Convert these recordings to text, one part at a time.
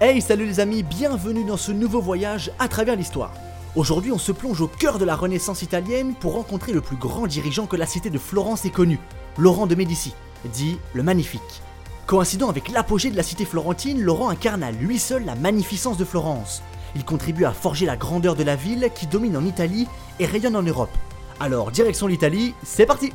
Hey salut les amis, bienvenue dans ce nouveau voyage à travers l'histoire. Aujourd'hui on se plonge au cœur de la Renaissance italienne pour rencontrer le plus grand dirigeant que la cité de Florence ait connu, Laurent de Médicis, dit le Magnifique. Coïncidant avec l'apogée de la cité florentine, Laurent incarne à lui seul la magnificence de Florence. Il contribue à forger la grandeur de la ville qui domine en Italie et rayonne en Europe. Alors direction l'Italie, c'est parti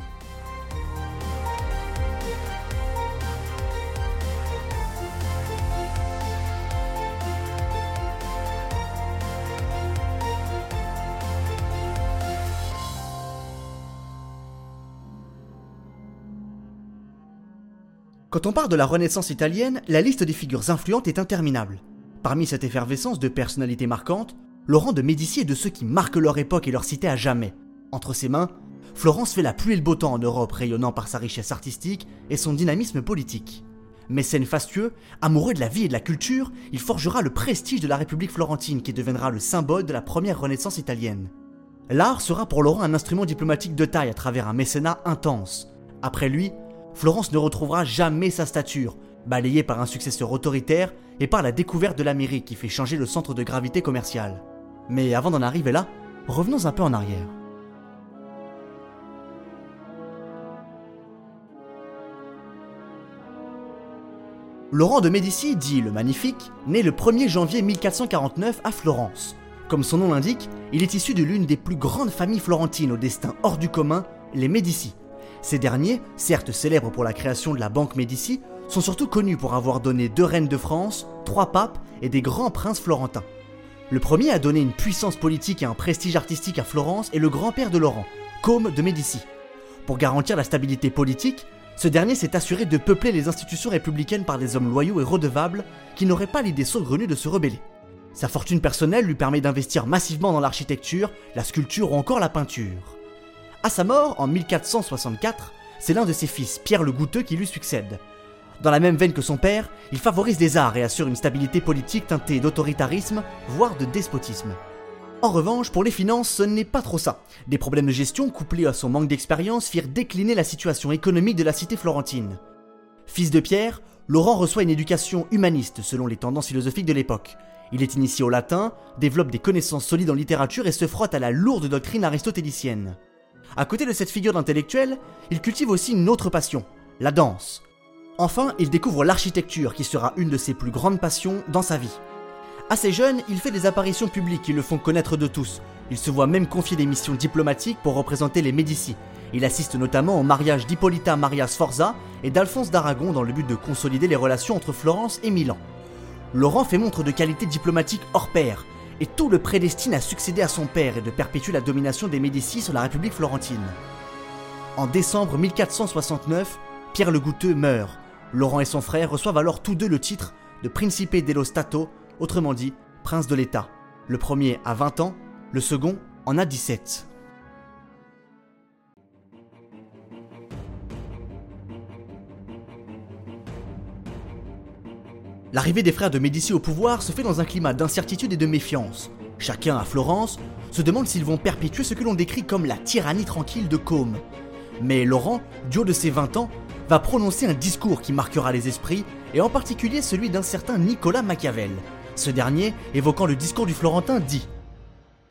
Quand on parle de la Renaissance italienne, la liste des figures influentes est interminable. Parmi cette effervescence de personnalités marquantes, Laurent de Médicis est de ceux qui marquent leur époque et leur cité à jamais. Entre ses mains, Florence fait la pluie et le beau temps en Europe, rayonnant par sa richesse artistique et son dynamisme politique. Mécène fastueux, amoureux de la vie et de la culture, il forgera le prestige de la République florentine qui deviendra le symbole de la première Renaissance italienne. L'art sera pour Laurent un instrument diplomatique de taille à travers un mécénat intense. Après lui, Florence ne retrouvera jamais sa stature, balayée par un successeur autoritaire et par la découverte de l'Amérique qui fait changer le centre de gravité commercial. Mais avant d'en arriver là, revenons un peu en arrière. Laurent de Médicis, dit le Magnifique, naît le 1er janvier 1449 à Florence. Comme son nom l'indique, il est issu de l'une des plus grandes familles florentines au destin hors du commun, les Médicis. Ces derniers, certes célèbres pour la création de la Banque Médicis, sont surtout connus pour avoir donné deux reines de France, trois papes et des grands princes florentins. Le premier a donné une puissance politique et un prestige artistique à Florence est le grand-père de Laurent, Côme de Médicis. Pour garantir la stabilité politique, ce dernier s'est assuré de peupler les institutions républicaines par des hommes loyaux et redevables qui n'auraient pas l'idée saugrenue de se rebeller. Sa fortune personnelle lui permet d'investir massivement dans l'architecture, la sculpture ou encore la peinture. À sa mort, en 1464, c'est l'un de ses fils, Pierre le Goutteux, qui lui succède. Dans la même veine que son père, il favorise les arts et assure une stabilité politique teintée d'autoritarisme, voire de despotisme. En revanche, pour les finances, ce n'est pas trop ça. Des problèmes de gestion couplés à son manque d'expérience firent décliner la situation économique de la cité florentine. Fils de Pierre, Laurent reçoit une éducation humaniste selon les tendances philosophiques de l'époque. Il est initié au latin, développe des connaissances solides en littérature et se frotte à la lourde doctrine aristotélicienne. À côté de cette figure d'intellectuel, il cultive aussi une autre passion, la danse. Enfin, il découvre l'architecture qui sera une de ses plus grandes passions dans sa vie. Assez jeune, il fait des apparitions publiques qui le font connaître de tous. Il se voit même confier des missions diplomatiques pour représenter les Médicis. Il assiste notamment au mariage d'Hippolyta Maria Sforza et d'Alphonse d'Aragon dans le but de consolider les relations entre Florence et Milan. Laurent fait montre de qualité diplomatique hors pair, et tout le prédestine à succéder à son père et de perpétuer la domination des Médicis sur la République florentine. En décembre 1469, Pierre le Goutteux meurt. Laurent et son frère reçoivent alors tous deux le titre de Principe dello Stato, autrement dit, prince de l'État. Le premier a 20 ans, le second en a 17. L'arrivée des frères de Médicis au pouvoir se fait dans un climat d'incertitude et de méfiance. Chacun à Florence se demande s'ils vont perpétuer ce que l'on décrit comme la tyrannie tranquille de Côme. Mais Laurent, du haut de ses 20 ans, va prononcer un discours qui marquera les esprits, et en particulier celui d'un certain Nicolas Machiavel. Ce dernier, évoquant le discours du Florentin, dit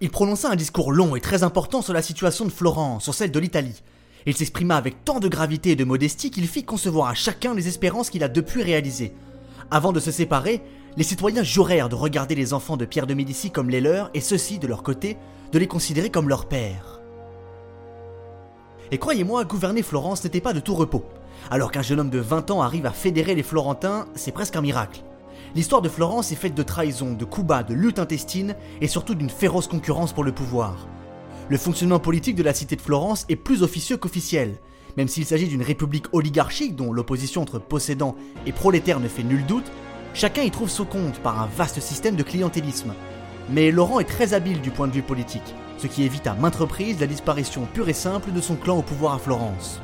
Il prononça un discours long et très important sur la situation de Florence, sur celle de l'Italie. Il s'exprima avec tant de gravité et de modestie qu'il fit concevoir à chacun les espérances qu'il a depuis réalisées. Avant de se séparer, les citoyens jurèrent de regarder les enfants de Pierre de Médicis comme les leurs et ceux-ci, de leur côté, de les considérer comme leurs pères. Et croyez-moi, gouverner Florence n'était pas de tout repos. Alors qu'un jeune homme de 20 ans arrive à fédérer les Florentins, c'est presque un miracle. L'histoire de Florence est faite de trahison, de coups bas, de luttes intestines et surtout d'une féroce concurrence pour le pouvoir. Le fonctionnement politique de la cité de Florence est plus officieux qu'officiel, même s'il s'agit d'une république oligarchique dont l'opposition entre possédants et prolétaires ne fait nul doute, chacun y trouve son compte par un vaste système de clientélisme. Mais Laurent est très habile du point de vue politique, ce qui évite à maintes reprises la disparition pure et simple de son clan au pouvoir à Florence.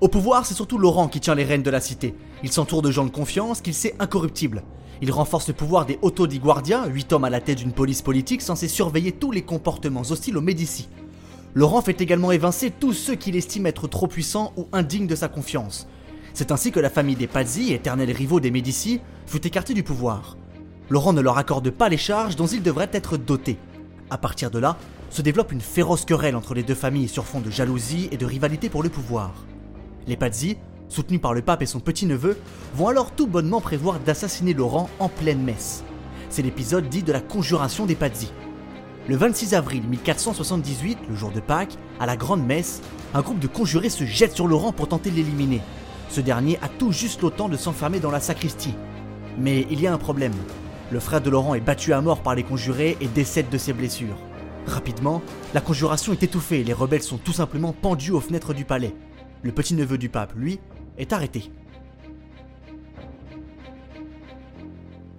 Au pouvoir, c'est surtout Laurent qui tient les rênes de la cité. Il s'entoure de gens de confiance qu'il sait incorruptibles. Il renforce le pouvoir des Otto di Guardia, 8 hommes à la tête d'une police politique censée surveiller tous les comportements hostiles aux Médicis. Laurent fait également évincer tous ceux qu'il estime être trop puissants ou indignes de sa confiance. C'est ainsi que la famille des Pazzi, éternels rivaux des Médicis, fut écartée du pouvoir. Laurent ne leur accorde pas les charges dont ils devraient être dotés. À partir de là, se développe une féroce querelle entre les deux familles sur fond de jalousie et de rivalité pour le pouvoir. Les Pazzi, soutenus par le pape et son petit-neveu, vont alors tout bonnement prévoir d'assassiner Laurent en pleine messe. C'est l'épisode dit de la conjuration des Pazzi. Le 26 avril 1478, le jour de Pâques, à la grande messe, un groupe de conjurés se jette sur Laurent pour tenter de l'éliminer. Ce dernier a tout juste le temps de s'enfermer dans la sacristie. Mais il y a un problème. Le frère de Laurent est battu à mort par les conjurés et décède de ses blessures. Rapidement, la conjuration est étouffée et les rebelles sont tout simplement pendus aux fenêtres du palais. Le petit-neveu du pape, lui, est arrêté.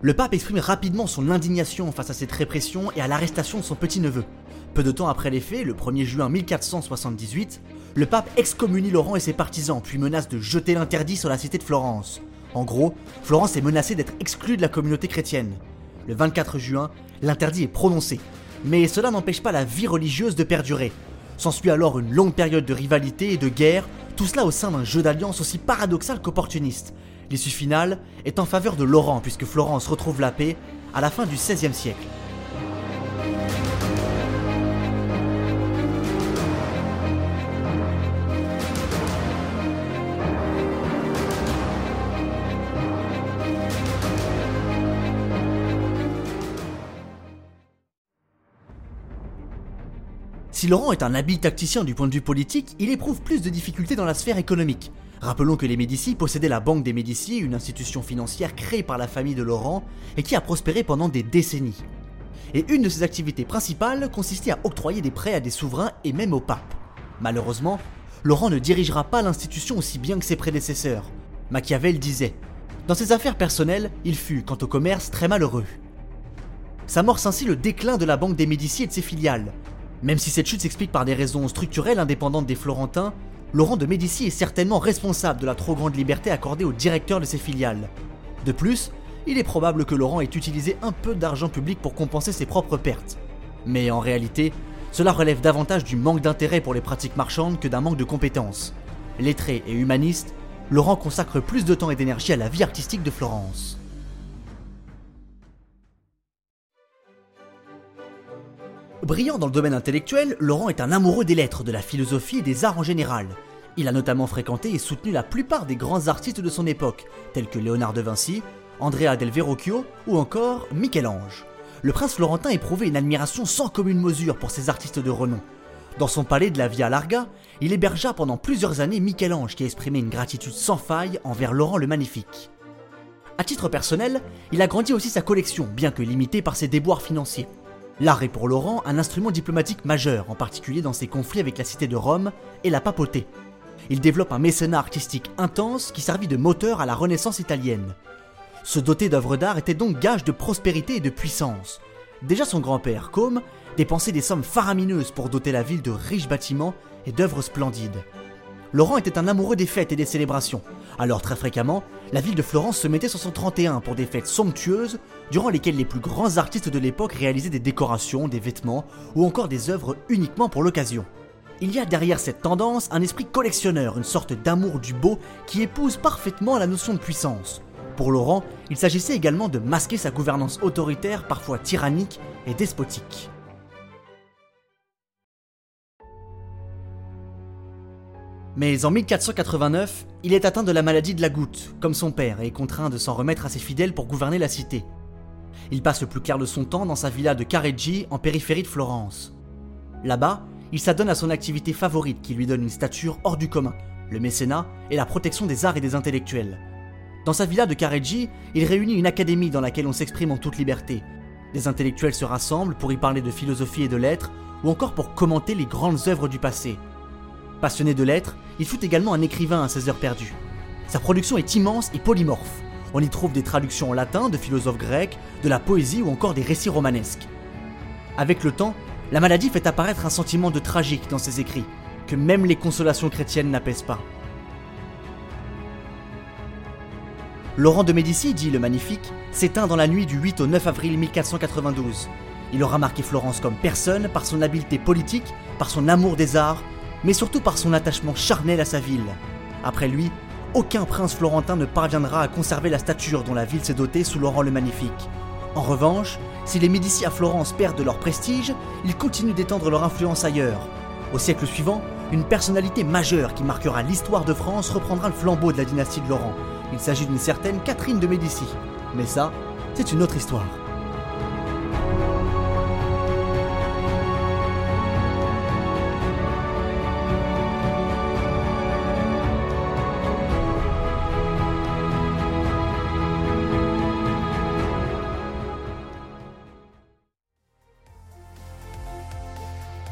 Le pape exprime rapidement son indignation face à cette répression et à l'arrestation de son petit-neveu. Peu de temps après les faits, le 1er juin 1478, le pape excommunie Laurent et ses partisans, puis menace de jeter l'interdit sur la cité de Florence. En gros, Florence est menacée d'être exclue de la communauté chrétienne. Le 24 juin, l'interdit est prononcé, mais cela n'empêche pas la vie religieuse de perdurer. S'ensuit alors une longue période de rivalité et de guerre, tout cela au sein d'un jeu d'alliance aussi paradoxal qu'opportuniste. L'issue finale est en faveur de Laurent puisque Florence retrouve la paix à la fin du XVIe siècle. Si Laurent est un habile tacticien du point de vue politique, il éprouve plus de difficultés dans la sphère économique. Rappelons que les Médicis possédaient la Banque des Médicis, une institution financière créée par la famille de Laurent et qui a prospéré pendant des décennies. Et une de ses activités principales consistait à octroyer des prêts à des souverains et même au pape. Malheureusement, Laurent ne dirigera pas l'institution aussi bien que ses prédécesseurs. Machiavel disait Dans ses affaires personnelles, il fut, quant au commerce, très malheureux. S'amorce ainsi le déclin de la Banque des Médicis et de ses filiales, même si cette chute s'explique par des raisons structurelles indépendantes des Florentins, Laurent de Médicis est certainement responsable de la trop grande liberté accordée au directeur de ses filiales. De plus, il est probable que Laurent ait utilisé un peu d'argent public pour compenser ses propres pertes. Mais en réalité, cela relève davantage du manque d'intérêt pour les pratiques marchandes que d'un manque de compétences. Lettré et humaniste, Laurent consacre plus de temps et d'énergie à la vie artistique de Florence. Brillant dans le domaine intellectuel, Laurent est un amoureux des lettres, de la philosophie et des arts en général. Il a notamment fréquenté et soutenu la plupart des grands artistes de son époque, tels que Léonard de Vinci, Andrea del Verrocchio ou encore Michel-Ange. Le prince florentin éprouvait une admiration sans commune mesure pour ces artistes de renom. Dans son palais de la Via Larga, il hébergea pendant plusieurs années Michel-Ange qui exprimait une gratitude sans faille envers Laurent le Magnifique. À titre personnel, il a grandi aussi sa collection, bien que limitée par ses déboires financiers. L'art est pour Laurent un instrument diplomatique majeur, en particulier dans ses conflits avec la cité de Rome et la papauté. Il développe un mécénat artistique intense qui servit de moteur à la Renaissance italienne. Se doter d'œuvres d'art était donc gage de prospérité et de puissance. Déjà son grand-père, Côme, dépensait des sommes faramineuses pour doter la ville de riches bâtiments et d'œuvres splendides. Laurent était un amoureux des fêtes et des célébrations. Alors très fréquemment, la ville de Florence se mettait sur son 31 pour des fêtes somptueuses, durant lesquelles les plus grands artistes de l'époque réalisaient des décorations, des vêtements ou encore des œuvres uniquement pour l'occasion. Il y a derrière cette tendance un esprit collectionneur, une sorte d'amour du beau qui épouse parfaitement la notion de puissance. Pour Laurent, il s'agissait également de masquer sa gouvernance autoritaire, parfois tyrannique et despotique. Mais en 1489, il est atteint de la maladie de la goutte, comme son père, et est contraint de s'en remettre à ses fidèles pour gouverner la cité. Il passe le plus clair de son temps dans sa villa de Careggi, en périphérie de Florence. Là-bas, il s'adonne à son activité favorite qui lui donne une stature hors du commun, le mécénat et la protection des arts et des intellectuels. Dans sa villa de Careggi, il réunit une académie dans laquelle on s'exprime en toute liberté. Des intellectuels se rassemblent pour y parler de philosophie et de lettres, ou encore pour commenter les grandes œuvres du passé, Passionné de lettres, il fut également un écrivain à ses heures perdues. Sa production est immense et polymorphe. On y trouve des traductions en latin de philosophes grecs, de la poésie ou encore des récits romanesques. Avec le temps, la maladie fait apparaître un sentiment de tragique dans ses écrits, que même les consolations chrétiennes n'apaisent pas. Laurent de Médicis, dit le Magnifique, s'éteint dans la nuit du 8 au 9 avril 1492. Il aura marqué Florence comme personne par son habileté politique, par son amour des arts, mais surtout par son attachement charnel à sa ville. Après lui, aucun prince florentin ne parviendra à conserver la stature dont la ville s'est dotée sous Laurent le Magnifique. En revanche, si les Médicis à Florence perdent de leur prestige, ils continuent d'étendre leur influence ailleurs. Au siècle suivant, une personnalité majeure qui marquera l'histoire de France reprendra le flambeau de la dynastie de Laurent. Il s'agit d'une certaine Catherine de Médicis. Mais ça, c'est une autre histoire.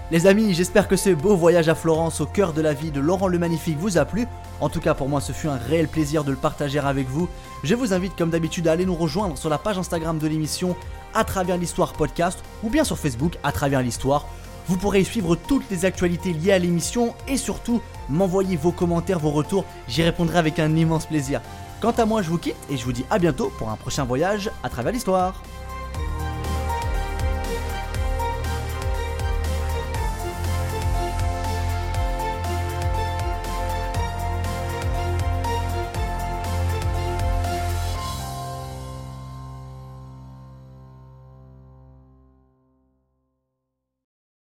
Les amis, j'espère que ce beau voyage à Florence au cœur de la vie de Laurent le Magnifique vous a plu. En tout cas, pour moi, ce fut un réel plaisir de le partager avec vous. Je vous invite, comme d'habitude, à aller nous rejoindre sur la page Instagram de l'émission à travers l'histoire podcast ou bien sur Facebook à travers l'histoire. Vous pourrez y suivre toutes les actualités liées à l'émission et surtout m'envoyer vos commentaires, vos retours. J'y répondrai avec un immense plaisir. Quant à moi, je vous quitte et je vous dis à bientôt pour un prochain voyage à travers l'histoire.